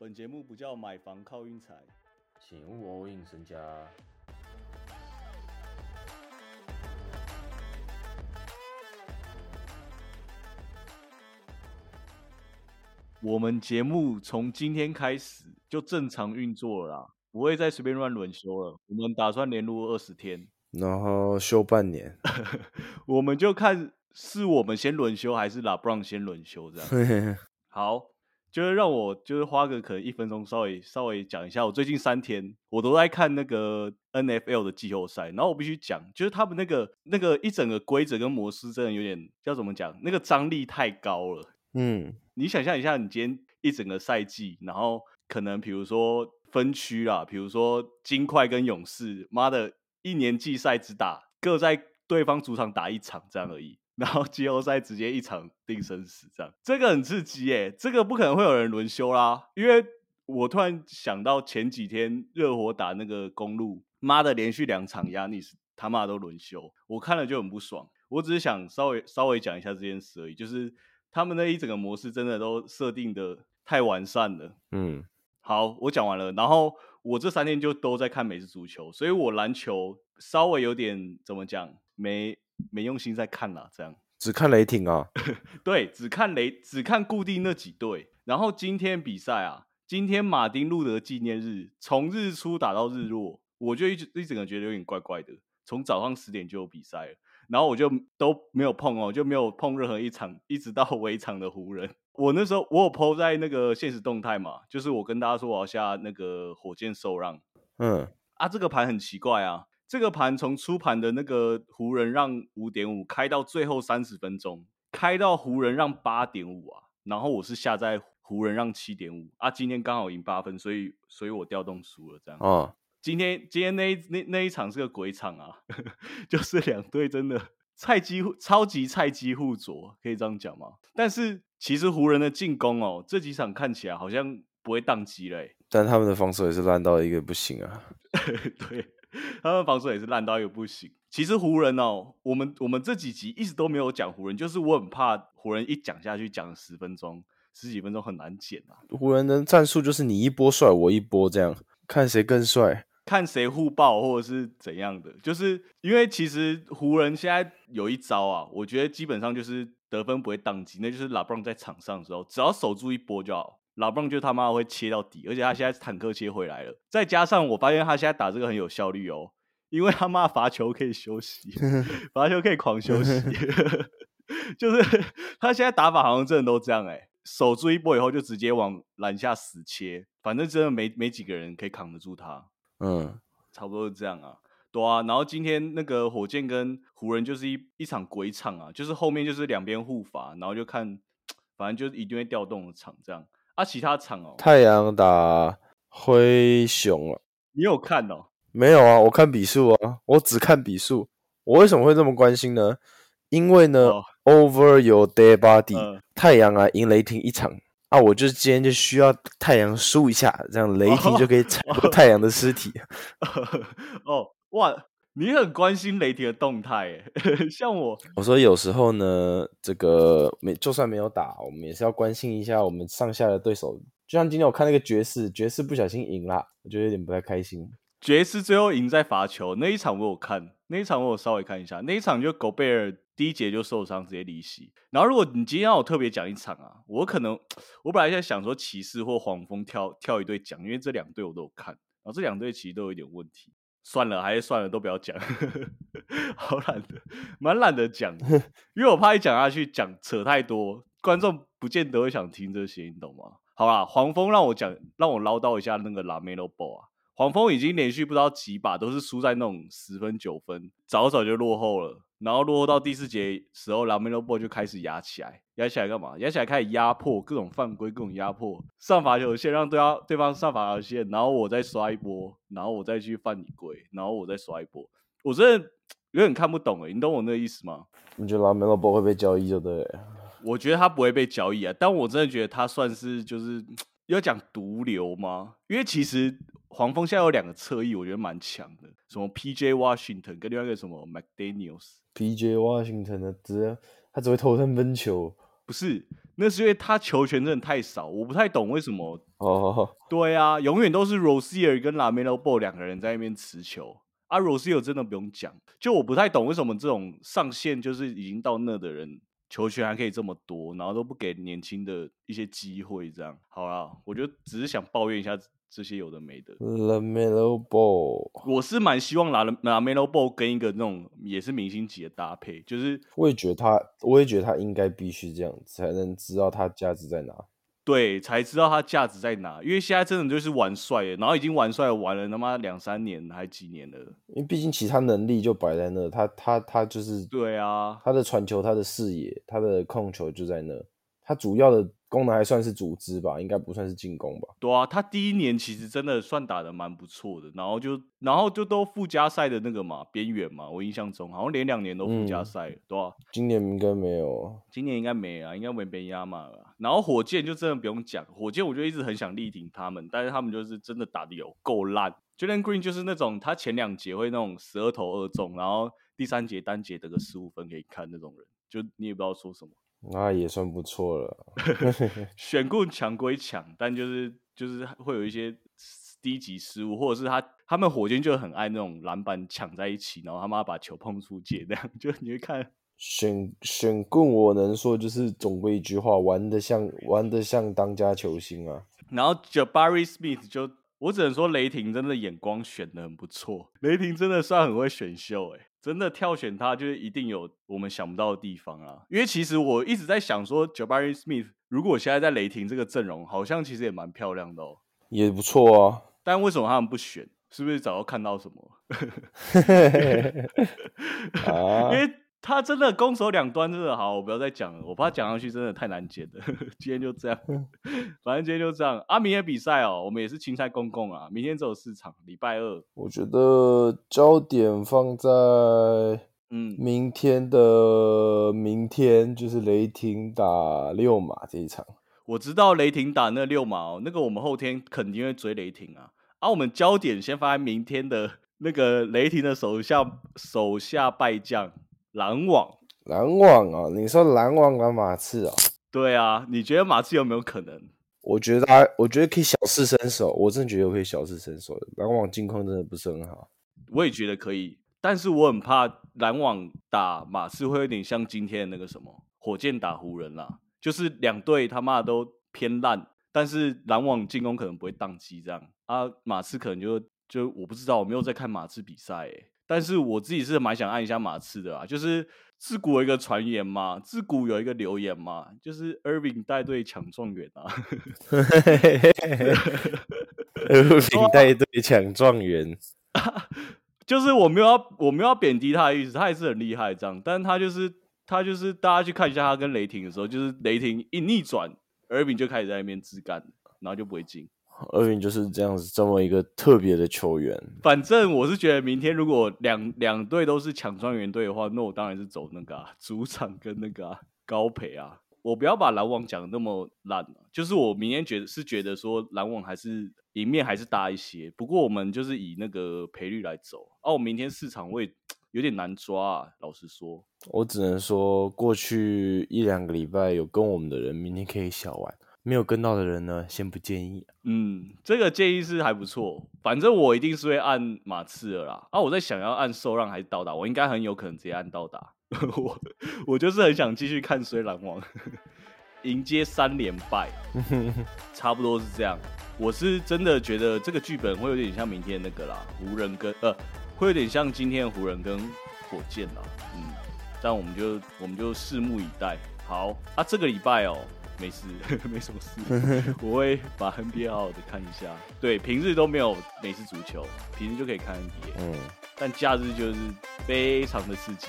本节目不叫买房靠运财，请勿 all in 身家。我们节目从今天开始就正常运作了啦，不会再随便乱轮休了。我们打算连录二十天，然后休半年。我们就看是我们先轮休还是拉布朗先轮休这样。好，就是让我就是花个可能一分钟稍微稍微讲一下，我最近三天我都在看那个 N F L 的季后赛，然后我必须讲，就是他们那个那个一整个规则跟模式真的有点要怎么讲，那个张力太高了。嗯，你想象一下，你今天一整个赛季，然后可能比如说分区啦，比如说金块跟勇士，妈的，一年季赛只打各在对方主场打一场这样而已，然后季后赛直接一场定生死这样，这个很刺激耶，这个不可能会有人轮休啦，因为我突然想到前几天热火打那个公路，妈的连续两场压尼斯他妈都轮休，我看了就很不爽，我只是想稍微稍微讲一下这件事而已，就是。他们那一整个模式真的都设定的太完善了。嗯，好，我讲完了。然后我这三天就都在看美式足球，所以我篮球稍微有点怎么讲，没没用心在看了。这样只看雷霆啊？对，只看雷，只看固定那几队。然后今天比赛啊，今天马丁路德纪念日，从日出打到日落，我就一直一整个觉得有点怪怪的。从早上十点就有比赛了。然后我就都没有碰哦，就没有碰任何一场，一直到 围场的湖人。我那时候我有 PO 在那个现实动态嘛，就是我跟大家说我要下那个火箭受让。嗯，啊，这个盘很奇怪啊，这个盘从出盘的那个湖人让五点五开到最后三十分钟，开到湖人让八点五啊，然后我是下在湖人让七点五啊，今天刚好赢八分，所以所以我调动输了这样。哦。今天今天那那那一场是个鬼场啊，就是两队真的菜鸡超级菜鸡互啄，可以这样讲吗？但是其实湖人的进攻哦，这几场看起来好像不会宕机嘞。但他们的防守也是烂到一个不行啊。对，他们防守也是烂到一个不行。其实湖人哦，我们我们这几集一直都没有讲湖人，就是我很怕湖人一讲下去讲十分钟十几分钟很难剪啊。湖人的战术就是你一波帅我一波这样，看谁更帅。看谁互爆或者是怎样的，就是因为其实湖人现在有一招啊，我觉得基本上就是得分不会宕机，那就是拉布朗在场上的时候，只要守住一波就好，拉布朗就他妈会切到底，而且他现在坦克切回来了，再加上我发现他现在打这个很有效率哦，因为他妈罚球可以休息，罚球可以狂休息，就是他现在打法好像真的都这样哎，守住一波以后就直接往篮下死切，反正真的没没几个人可以扛得住他。嗯，差不多是这样啊，对啊。然后今天那个火箭跟湖人就是一一场鬼场啊，就是后面就是两边互罚，然后就看，反正就一定会调动的场这样。啊，其他场哦，太阳打灰熊了，你有看哦？没有啊，我看比数啊，我只看比数。我为什么会这么关心呢？因为呢，Over your dead body，太阳啊赢雷霆一场。啊，我就今天就需要太阳输一下，这样雷霆就可以踩过太阳的尸体。哦，哇，你很关心雷霆的动态，像我，我说有时候呢，这个没就算没有打，我们也是要关心一下我们上下的对手。就像今天我看那个爵士，爵士不小心赢了，我觉得有点不太开心。爵士最后赢在罚球那一场，我有看那一场，我有稍微看一下那一场，就狗贝尔。第一节就受伤，直接离席。然后，如果你今天要我特别讲一场啊，我可能我本来在想说骑士或黄蜂跳跳一队讲，因为这两队我都有看。然后这两队其实都有一点问题，算了，还是算了，都不要讲。好懒的，蛮懒得讲，因为我怕一讲下去讲扯太多，观众不见得会想听这些，你懂吗？好啦，黄蜂让我讲，让我唠叨一下那个拉梅洛波啊。黄蜂已经连续不知道几把都是输在那种十分九分，早早就落后了。然后落后到第四节时候，拉梅洛波就开始压起来，压起来干嘛？压起来开始压迫各种犯规，各种压迫上罚球线，让对方对方上罚球线，然后我再刷一波，然后我再去犯你规，然后我再刷一波。我真的有点看不懂诶，你懂我那个意思吗？你觉得拉梅洛波会被交易就对？我觉得他不会被交易啊，但我真的觉得他算是就是 要讲毒瘤吗？因为其实。黄蜂现在有两个侧翼，我觉得蛮强的，什么 P.J. Washington 跟另外一个什么 McDaniel's。P.J. Washington 的只他只会投三分球，不是那是因为他球权真的太少，我不太懂为什么。哦，对啊，永远都是 Rosier 跟 Lamelo Ball 两个人在那边持球。啊，Rosier 真的不用讲，就我不太懂为什么这种上限就是已经到那的人，球权还可以这么多，然后都不给年轻的一些机会，这样。好啦，我就只是想抱怨一下。这些有的没的，Lamelo Ball，我是蛮希望拿了拿 Lamelo Ball 跟一个那种也是明星级的搭配，就是我也觉得他，我也觉得他应该必须这样子才能知道他价值在哪，对，才知道他价值在哪，因为现在真的就是玩帅，然后已经玩帅玩了他妈两三年还几年了，因为毕竟其他能力就摆在那，他他他就是对啊，他的传球、他的视野、他的控球就在那，他主要的。功能还算是组织吧，应该不算是进攻吧。对啊，他第一年其实真的算打的蛮不错的，然后就然后就都附加赛的那个嘛，边缘嘛，我印象中好像连两年都附加赛，对吧？今年应该没有，今年应该没啊，应该没被压嘛。然后火箭就真的不用讲，火箭我就一直很想力挺他们，但是他们就是真的打的有够烂。Jalen Green 就是那种他前两节会那种十二投二中，然后第三节单节得个十五分给你看那种人，就你也不知道说什么。那也算不错了。选棍强归强，但就是就是会有一些低级失误，或者是他他们火箭就很爱那种篮板抢在一起，然后他妈把球碰出界，这样就你会看选选棍，我能说就是总归一句话，玩的像玩的像当家球星啊。然后 Jabari Smith 就我只能说雷霆真的眼光选的很不错，雷霆真的算很会选秀哎。真的挑选他，就是一定有我们想不到的地方啊！因为其实我一直在想说，Jabari Smith 如果现在在雷霆这个阵容，好像其实也蛮漂亮的哦，也不错啊。但为什么他们不选？是不是早就看到什么？啊，因为。他真的攻守两端真的好，我不要再讲了，我怕讲上去真的太难解了。今天就这样，反正今天就这样。啊，明天比赛哦，我们也是青菜公公啊，明天只有四场，礼拜二。我觉得焦点放在嗯，明天的明天就是雷霆打六马这一场。我知道雷霆打那六马哦，那个我们后天肯定会追雷霆啊。啊，我们焦点先放在明天的那个雷霆的手下手下败将。篮网，篮网啊！你说篮网跟马刺啊？对啊，你觉得马刺有没有可能？我觉得他，我觉得可以小试身手。我真的觉得可以小试身手。篮网近况真的不是很好，我也觉得可以，但是我很怕篮网打马刺会有点像今天的那个什么火箭打湖人啦，就是两队他妈都偏烂，但是篮网进攻可能不会宕机这样啊，马刺可能就就我不知道，我没有在看马刺比赛诶。但是我自己是蛮想按一下马刺的啊，就是自古有一个传言嘛，自古有一个流言嘛，就是 Irving 带队抢状元啊，Irving 带队抢状元，就是我没有要我没有要贬低他的意思，他也是很厉害这样，但他就是他就是大家去看一下他跟雷霆的时候，就是雷霆一逆转，Irving 就开始在那边自干，然后就不会进。厄运就是这样子，这么一个特别的球员。反正我是觉得，明天如果两两队都是抢状元队的话，那我当然是走那个主场跟那个高培啊。我不要把篮网讲的那么烂就是我明天觉得是觉得说篮网还是赢面还是大一些。不过我们就是以那个赔率来走。哦，我明天市场位有点难抓，啊，老实说。我只能说，过去一两个礼拜有跟我们的人，明天可以小玩。没有跟到的人呢，先不建议。嗯，这个建议是还不错。反正我一定是会按马刺的啦。啊，我在想要按受让还是到达，我应该很有可能直接按到达。我我就是很想继续看虽篮网 迎接三连败，差不多是这样。我是真的觉得这个剧本会有点像明天那个啦，湖人跟呃，会有点像今天的湖人跟火箭啦。嗯，但我们就我们就拭目以待。好啊，这个礼拜哦。没事，没什么事，我会把 NBA 好好的看一下。对，平日都没有美式足球，平日就可以看 NBA。嗯，但假日就是非常的刺激。